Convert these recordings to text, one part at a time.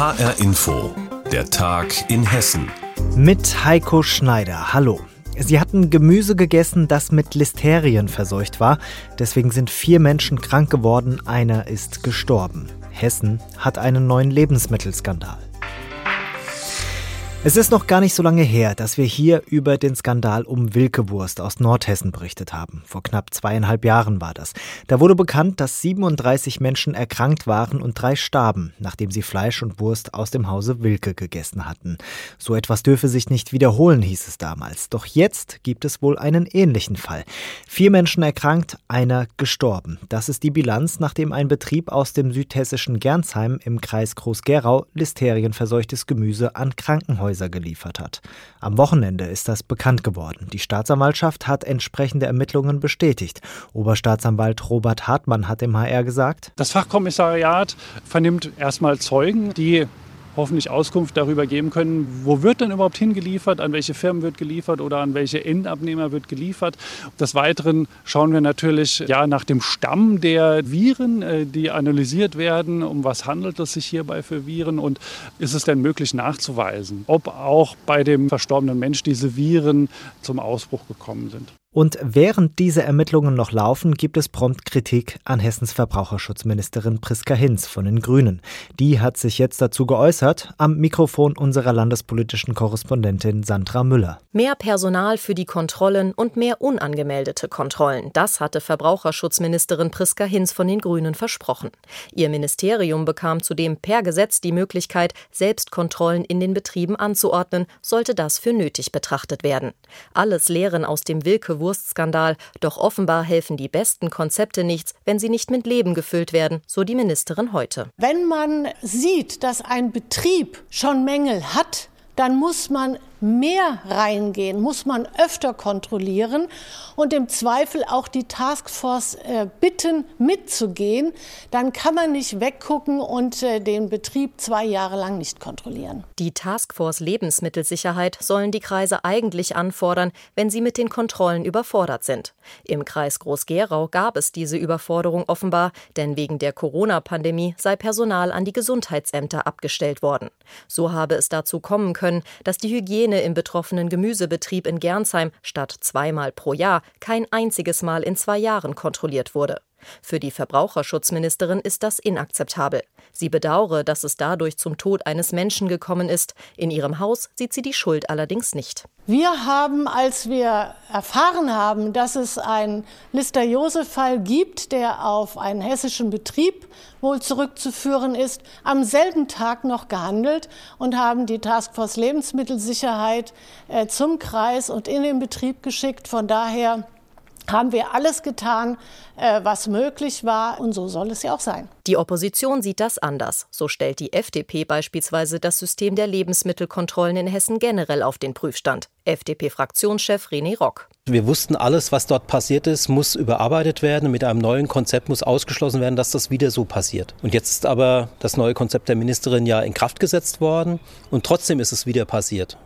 HR Info, der Tag in Hessen. Mit Heiko Schneider. Hallo. Sie hatten Gemüse gegessen, das mit Listerien verseucht war. Deswegen sind vier Menschen krank geworden, einer ist gestorben. Hessen hat einen neuen Lebensmittelskandal. Es ist noch gar nicht so lange her, dass wir hier über den Skandal um Wilkewurst aus Nordhessen berichtet haben. Vor knapp zweieinhalb Jahren war das. Da wurde bekannt, dass 37 Menschen erkrankt waren und drei starben, nachdem sie Fleisch und Wurst aus dem Hause Wilke gegessen hatten. So etwas dürfe sich nicht wiederholen, hieß es damals. Doch jetzt gibt es wohl einen ähnlichen Fall. Vier Menschen erkrankt, einer gestorben. Das ist die Bilanz, nachdem ein Betrieb aus dem südhessischen Gernsheim im Kreis Groß-Gerau listerienverseuchtes Gemüse an Krankenhäuser Krankenhäuser geliefert hat. Am Wochenende ist das bekannt geworden. Die Staatsanwaltschaft hat entsprechende Ermittlungen bestätigt. Oberstaatsanwalt Robert Hartmann hat dem HR gesagt, das Fachkommissariat vernimmt erstmal Zeugen, die hoffentlich Auskunft darüber geben können, wo wird denn überhaupt hingeliefert, an welche Firmen wird geliefert oder an welche Endabnehmer wird geliefert. Des Weiteren schauen wir natürlich ja, nach dem Stamm der Viren, äh, die analysiert werden. Um was handelt es sich hierbei für Viren und ist es denn möglich nachzuweisen, ob auch bei dem verstorbenen Mensch diese Viren zum Ausbruch gekommen sind. Und während diese Ermittlungen noch laufen, gibt es prompt Kritik an Hessens Verbraucherschutzministerin Priska Hinz von den Grünen. Die hat sich jetzt dazu geäußert, am Mikrofon unserer landespolitischen Korrespondentin Sandra Müller. Mehr Personal für die Kontrollen und mehr unangemeldete Kontrollen. Das hatte Verbraucherschutzministerin Priska Hinz von den Grünen versprochen. Ihr Ministerium bekam zudem per Gesetz die Möglichkeit, Selbstkontrollen in den Betrieben anzuordnen, sollte das für nötig betrachtet werden. Alles Lehren aus dem Wilke Wurstskandal. Doch offenbar helfen die besten Konzepte nichts, wenn sie nicht mit Leben gefüllt werden, so die Ministerin heute. Wenn man sieht, dass ein Betrieb schon Mängel hat, dann muss man mehr reingehen, muss man öfter kontrollieren und im Zweifel auch die Taskforce äh, bitten, mitzugehen. Dann kann man nicht weggucken und äh, den Betrieb zwei Jahre lang nicht kontrollieren. Die Taskforce Lebensmittelsicherheit sollen die Kreise eigentlich anfordern, wenn sie mit den Kontrollen überfordert sind. Im Kreis Groß-Gerau gab es diese Überforderung offenbar, denn wegen der Corona-Pandemie sei Personal an die Gesundheitsämter abgestellt worden. So habe es dazu kommen können, dass die Hygiene Hygiene im betroffenen Gemüsebetrieb in Gernsheim statt zweimal pro Jahr kein einziges Mal in zwei Jahren kontrolliert wurde. Für die Verbraucherschutzministerin ist das inakzeptabel. Sie bedauere, dass es dadurch zum Tod eines Menschen gekommen ist. In ihrem Haus sieht sie die Schuld allerdings nicht. Wir haben, als wir erfahren haben, dass es einen Listeriose-Fall gibt, der auf einen hessischen Betrieb wohl zurückzuführen ist, am selben Tag noch gehandelt und haben die Taskforce Lebensmittelsicherheit äh, zum Kreis und in den Betrieb geschickt. Von daher haben wir alles getan, äh, was möglich war. Und so soll es ja auch sein. Die Opposition sieht das anders. So stellt die FDP beispielsweise das System der Lebensmittelkontrollen in Hessen generell auf den Prüfstand. FDP-Fraktionschef René Rock. Wir wussten, alles, was dort passiert ist, muss überarbeitet werden. Mit einem neuen Konzept muss ausgeschlossen werden, dass das wieder so passiert. Und jetzt ist aber das neue Konzept der Ministerin ja in Kraft gesetzt worden. Und trotzdem ist es wieder passiert.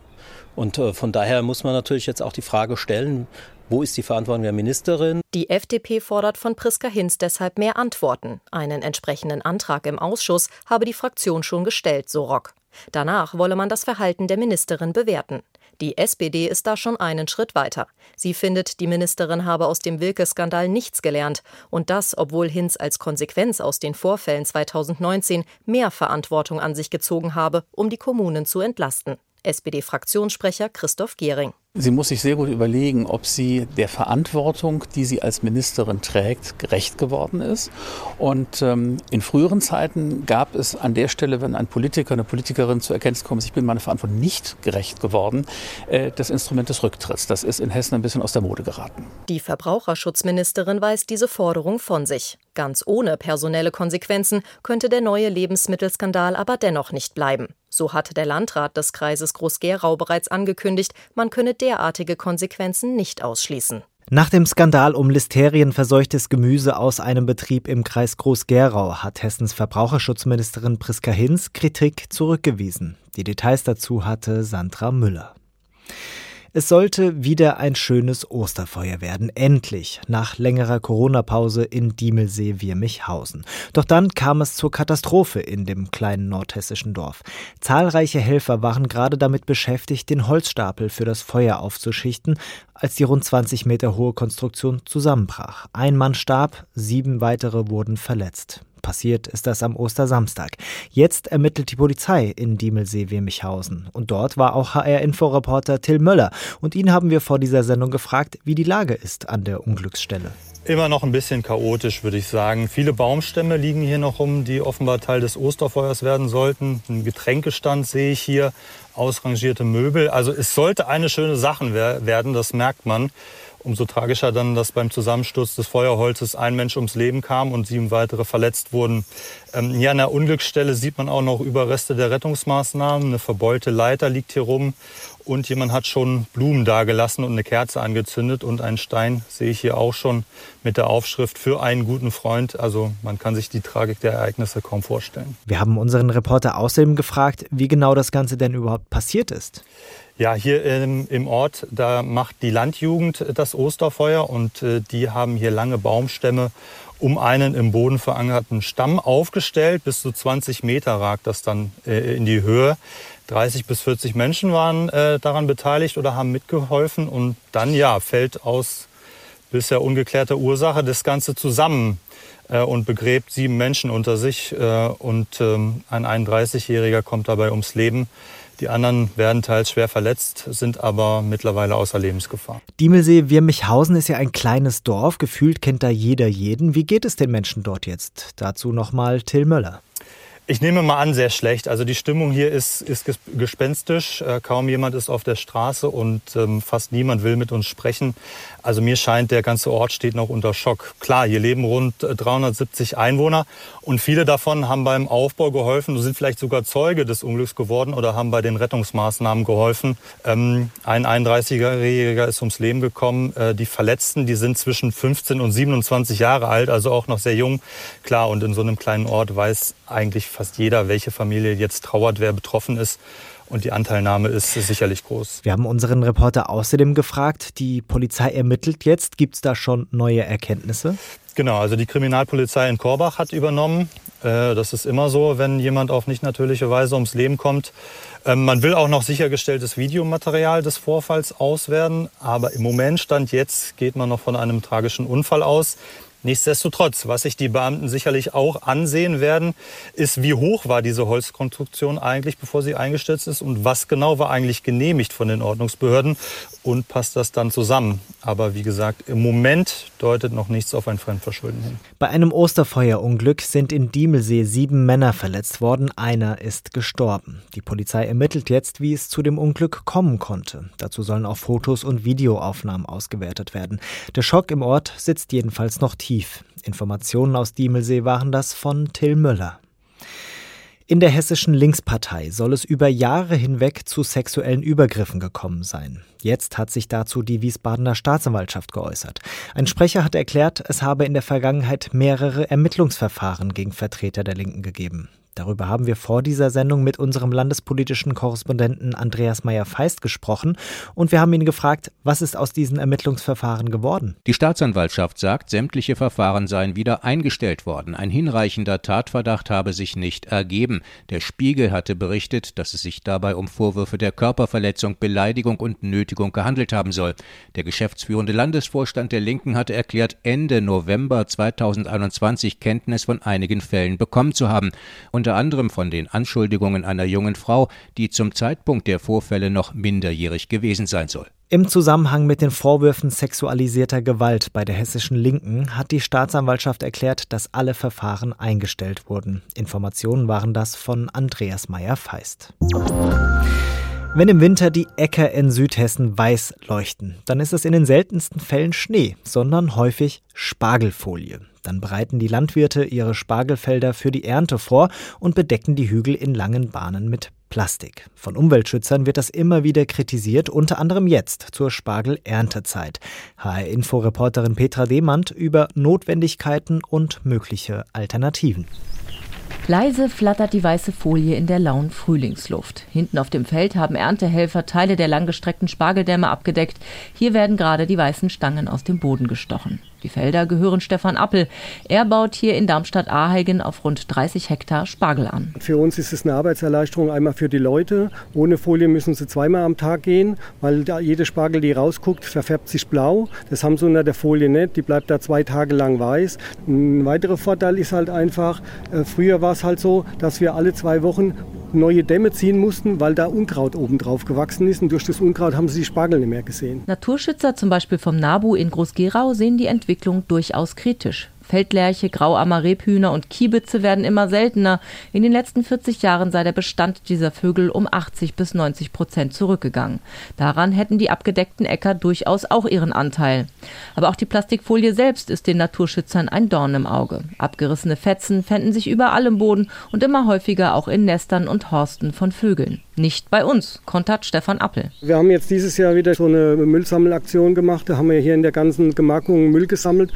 Und äh, von daher muss man natürlich jetzt auch die Frage stellen, wo ist die Verantwortung der Ministerin? Die FDP fordert von Priska Hinz deshalb mehr Antworten. Einen entsprechenden Antrag im Ausschuss habe die Fraktion schon gestellt, so Rock. Danach wolle man das Verhalten der Ministerin bewerten. Die SPD ist da schon einen Schritt weiter. Sie findet, die Ministerin habe aus dem Wilke-Skandal nichts gelernt. Und das, obwohl Hinz als Konsequenz aus den Vorfällen 2019 mehr Verantwortung an sich gezogen habe, um die Kommunen zu entlasten. SPD-Fraktionssprecher Christoph Gehring. Sie muss sich sehr gut überlegen, ob sie der Verantwortung, die sie als Ministerin trägt, gerecht geworden ist. Und ähm, in früheren Zeiten gab es an der Stelle, wenn ein Politiker, eine Politikerin zur Erkenntnis kommt, ich bin meiner Verantwortung nicht gerecht geworden, äh, das Instrument des Rücktritts. Das ist in Hessen ein bisschen aus der Mode geraten. Die Verbraucherschutzministerin weist diese Forderung von sich. Ganz ohne personelle Konsequenzen könnte der neue Lebensmittelskandal aber dennoch nicht bleiben. So hatte der Landrat des Kreises Groß-Gerau bereits angekündigt, man könne derartige Konsequenzen nicht ausschließen. Nach dem Skandal um listerienverseuchtes Gemüse aus einem Betrieb im Kreis Groß-Gerau hat Hessens Verbraucherschutzministerin Priska Hinz Kritik zurückgewiesen. Die Details dazu hatte Sandra Müller. Es sollte wieder ein schönes Osterfeuer werden, endlich, nach längerer Corona-Pause in Diemelsee-Wirmichhausen. Doch dann kam es zur Katastrophe in dem kleinen nordhessischen Dorf. Zahlreiche Helfer waren gerade damit beschäftigt, den Holzstapel für das Feuer aufzuschichten, als die rund 20 Meter hohe Konstruktion zusammenbrach. Ein Mann starb, sieben weitere wurden verletzt. Passiert ist das am Ostersamstag. Jetzt ermittelt die Polizei in Diemelsee-Wemichhausen. Und dort war auch HR-Inforeporter Till Möller. Und ihn haben wir vor dieser Sendung gefragt, wie die Lage ist an der Unglücksstelle. Immer noch ein bisschen chaotisch, würde ich sagen. Viele Baumstämme liegen hier noch rum, die offenbar Teil des Osterfeuers werden sollten. Ein Getränkestand sehe ich hier, ausrangierte Möbel. Also es sollte eine schöne Sache werden, das merkt man. Umso tragischer dann, dass beim Zusammensturz des Feuerholzes ein Mensch ums Leben kam und sieben weitere verletzt wurden. Ähm, hier an der Unglücksstelle sieht man auch noch Überreste der Rettungsmaßnahmen. Eine verbeulte Leiter liegt hier rum und jemand hat schon Blumen dagelassen und eine Kerze angezündet und einen Stein sehe ich hier auch schon mit der Aufschrift für einen guten Freund. Also man kann sich die Tragik der Ereignisse kaum vorstellen. Wir haben unseren Reporter außerdem gefragt, wie genau das Ganze denn überhaupt passiert ist. Ja, hier im, im, Ort, da macht die Landjugend das Osterfeuer und äh, die haben hier lange Baumstämme um einen im Boden verankerten Stamm aufgestellt. Bis zu 20 Meter ragt das dann äh, in die Höhe. 30 bis 40 Menschen waren äh, daran beteiligt oder haben mitgeholfen und dann ja fällt aus bisher ungeklärter Ursache das Ganze zusammen äh, und begräbt sieben Menschen unter sich äh, und ähm, ein 31-Jähriger kommt dabei ums Leben. Die anderen werden teils schwer verletzt, sind aber mittlerweile außer Lebensgefahr. Diemelsee-Wirmichhausen ist ja ein kleines Dorf. Gefühlt kennt da jeder jeden. Wie geht es den Menschen dort jetzt? Dazu nochmal Till Möller. Ich nehme mal an, sehr schlecht. Also die Stimmung hier ist, ist gespenstisch. Äh, kaum jemand ist auf der Straße und ähm, fast niemand will mit uns sprechen. Also mir scheint, der ganze Ort steht noch unter Schock. Klar, hier leben rund 370 äh, Einwohner und viele davon haben beim Aufbau geholfen, sind vielleicht sogar Zeuge des Unglücks geworden oder haben bei den Rettungsmaßnahmen geholfen. Ähm, ein 31-Jähriger ist ums Leben gekommen. Äh, die Verletzten, die sind zwischen 15 und 27 Jahre alt, also auch noch sehr jung. Klar, und in so einem kleinen Ort weiß eigentlich fast jeder, welche Familie jetzt trauert, wer betroffen ist. Und die Anteilnahme ist sicherlich groß. Wir haben unseren Reporter außerdem gefragt, die Polizei ermittelt jetzt. Gibt es da schon neue Erkenntnisse? Genau, also die Kriminalpolizei in Korbach hat übernommen. Äh, das ist immer so, wenn jemand auf nicht natürliche Weise ums Leben kommt. Ähm, man will auch noch sichergestelltes Videomaterial des Vorfalls auswerten. Aber im Moment, Stand jetzt, geht man noch von einem tragischen Unfall aus. Nichtsdestotrotz, was sich die Beamten sicherlich auch ansehen werden, ist, wie hoch war diese Holzkonstruktion eigentlich, bevor sie eingestürzt ist und was genau war eigentlich genehmigt von den Ordnungsbehörden und passt das dann zusammen. Aber wie gesagt, im Moment deutet noch nichts auf ein Fremdverschulden hin. Bei einem Osterfeuerunglück sind in Diemelsee sieben Männer verletzt worden, einer ist gestorben. Die Polizei ermittelt jetzt, wie es zu dem Unglück kommen konnte. Dazu sollen auch Fotos und Videoaufnahmen ausgewertet werden. Der Schock im Ort sitzt jedenfalls noch tief. Informationen aus Diemelsee waren das von Till Müller. In der hessischen Linkspartei soll es über Jahre hinweg zu sexuellen Übergriffen gekommen sein. Jetzt hat sich dazu die Wiesbadener Staatsanwaltschaft geäußert. Ein Sprecher hat erklärt, es habe in der Vergangenheit mehrere Ermittlungsverfahren gegen Vertreter der Linken gegeben. Darüber haben wir vor dieser Sendung mit unserem landespolitischen Korrespondenten Andreas Meyer-Feist gesprochen und wir haben ihn gefragt, was ist aus diesen Ermittlungsverfahren geworden? Die Staatsanwaltschaft sagt, sämtliche Verfahren seien wieder eingestellt worden. Ein hinreichender Tatverdacht habe sich nicht ergeben. Der Spiegel hatte berichtet, dass es sich dabei um Vorwürfe der Körperverletzung, Beleidigung und Nötigung gehandelt haben soll. Der geschäftsführende Landesvorstand der Linken hatte erklärt, Ende November 2021 Kenntnis von einigen Fällen bekommen zu haben. Und unter anderem von den Anschuldigungen einer jungen Frau, die zum Zeitpunkt der Vorfälle noch minderjährig gewesen sein soll. Im Zusammenhang mit den Vorwürfen sexualisierter Gewalt bei der hessischen Linken hat die Staatsanwaltschaft erklärt, dass alle Verfahren eingestellt wurden. Informationen waren das von Andreas Meyer-Feist. Wenn im Winter die Äcker in Südhessen weiß leuchten, dann ist es in den seltensten Fällen Schnee, sondern häufig Spargelfolie. Dann bereiten die Landwirte ihre Spargelfelder für die Ernte vor und bedecken die Hügel in langen Bahnen mit Plastik. Von Umweltschützern wird das immer wieder kritisiert, unter anderem jetzt zur Spargel-Erntezeit. HR-Info-Reporterin Petra Demand über Notwendigkeiten und mögliche Alternativen. Leise flattert die weiße Folie in der lauen Frühlingsluft. Hinten auf dem Feld haben Erntehelfer Teile der langgestreckten Spargeldämme abgedeckt. Hier werden gerade die weißen Stangen aus dem Boden gestochen. Die Felder gehören Stefan Appel. Er baut hier in Darmstadt-Aheigen auf rund 30 Hektar Spargel an. Für uns ist es eine Arbeitserleichterung einmal für die Leute. Ohne Folie müssen sie zweimal am Tag gehen, weil da jede Spargel, die rausguckt, verfärbt sich blau. Das haben sie unter der Folie nicht. Die bleibt da zwei Tage lang weiß. Ein weiterer Vorteil ist halt einfach, äh, früher war es halt so, dass wir alle zwei Wochen neue Dämme ziehen mussten, weil da Unkraut oben drauf gewachsen ist. Und durch das Unkraut haben sie die Spargel nicht mehr gesehen. Naturschützer, zum Beispiel vom NABU in Groß-Gerau, sehen die Entwicklung durchaus kritisch. Feldlerche, Grauammer, Rebhühner und Kiebitze werden immer seltener. In den letzten 40 Jahren sei der Bestand dieser Vögel um 80 bis 90 Prozent zurückgegangen. Daran hätten die abgedeckten Äcker durchaus auch ihren Anteil. Aber auch die Plastikfolie selbst ist den Naturschützern ein Dorn im Auge. Abgerissene Fetzen fänden sich überall im Boden und immer häufiger auch in Nestern und Horsten von Vögeln. Nicht bei uns, kontakt Stefan Appel. Wir haben jetzt dieses Jahr wieder so eine Müllsammelaktion gemacht. Da haben wir hier in der ganzen Gemarkung Müll gesammelt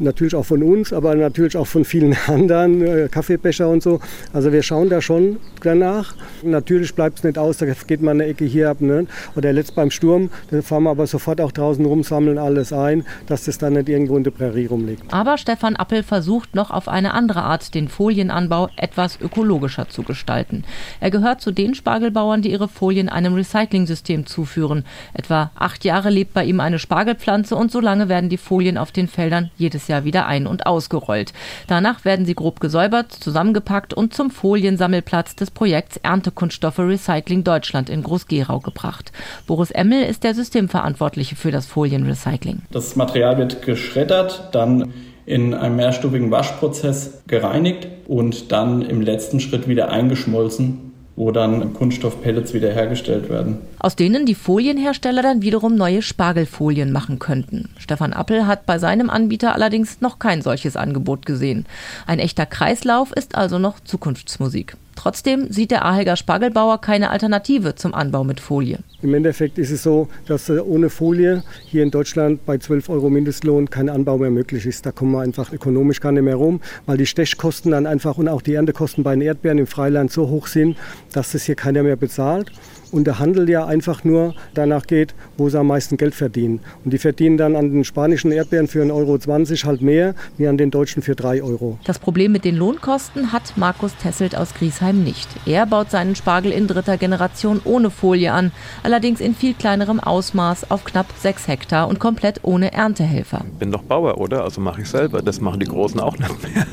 natürlich auch von uns, aber natürlich auch von vielen anderen, äh, Kaffeebecher und so. Also wir schauen da schon danach. Natürlich bleibt es nicht aus, da geht mal eine Ecke hier ab. Ne? Oder letzt beim Sturm, da fahren wir aber sofort auch draußen rum, sammeln alles ein, dass das dann nicht irgendwo in der Prärie rumliegt. Aber Stefan Appel versucht noch auf eine andere Art, den Folienanbau etwas ökologischer zu gestalten. Er gehört zu den Spargelbauern, die ihre Folien einem Recycling-System zuführen. Etwa acht Jahre lebt bei ihm eine Spargelpflanze und so lange werden die Folien auf den Feldern jedes Jahr wieder ein- und ausgerollt. Danach werden sie grob gesäubert, zusammengepackt und zum Foliensammelplatz des Projekts Erntekunststoffe Recycling Deutschland in Groß-Gerau gebracht. Boris Emmel ist der Systemverantwortliche für das Folienrecycling. Das Material wird geschreddert, dann in einem mehrstufigen Waschprozess gereinigt und dann im letzten Schritt wieder eingeschmolzen wo dann Kunststoffpellets wiederhergestellt werden. Aus denen die Folienhersteller dann wiederum neue Spargelfolien machen könnten. Stefan Appel hat bei seinem Anbieter allerdings noch kein solches Angebot gesehen. Ein echter Kreislauf ist also noch Zukunftsmusik. Trotzdem sieht der Ahelger Spargelbauer keine Alternative zum Anbau mit Folie. Im Endeffekt ist es so, dass äh, ohne Folie hier in Deutschland bei 12 Euro Mindestlohn kein Anbau mehr möglich ist. Da kommen wir einfach ökonomisch gar nicht mehr rum, weil die Stechkosten dann einfach und auch die Erntekosten bei den Erdbeeren im Freiland so hoch sind, dass das hier keiner mehr bezahlt und der Handel ja einfach nur danach geht, wo sie am meisten Geld verdienen. Und die verdienen dann an den spanischen Erdbeeren für 1,20 Euro halt mehr, wie an den deutschen für 3 Euro. Das Problem mit den Lohnkosten hat Markus Tesselt aus Griesheim nicht. Er baut seinen Spargel in dritter Generation ohne Folie an, allerdings in viel kleinerem Ausmaß auf knapp 6 Hektar und komplett ohne Erntehelfer. Bin doch Bauer, oder? Also mache ich selber. Das machen die Großen auch nicht mehr.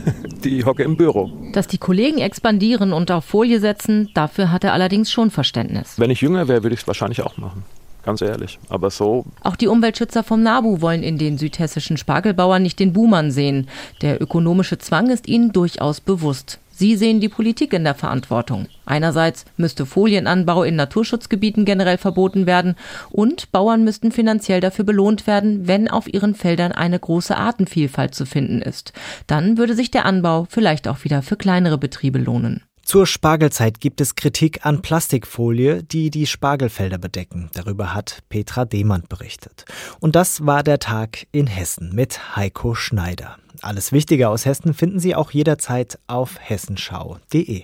Die hocke im Büro. Dass die Kollegen expandieren und auf Folie setzen, dafür hat er allerdings schon Verständnis. Wenn ich jünger wäre, würde ich es wahrscheinlich auch machen. Ganz ehrlich. Aber so. Auch die Umweltschützer vom NABU wollen in den südhessischen Spargelbauern nicht den Buhmann sehen. Der ökonomische Zwang ist ihnen durchaus bewusst. Sie sehen die Politik in der Verantwortung. Einerseits müsste Folienanbau in Naturschutzgebieten generell verboten werden und Bauern müssten finanziell dafür belohnt werden, wenn auf ihren Feldern eine große Artenvielfalt zu finden ist. Dann würde sich der Anbau vielleicht auch wieder für kleinere Betriebe lohnen. Zur Spargelzeit gibt es Kritik an Plastikfolie, die die Spargelfelder bedecken. Darüber hat Petra Demand berichtet. Und das war der Tag in Hessen mit Heiko Schneider. Alles Wichtige aus Hessen finden Sie auch jederzeit auf hessenschau.de.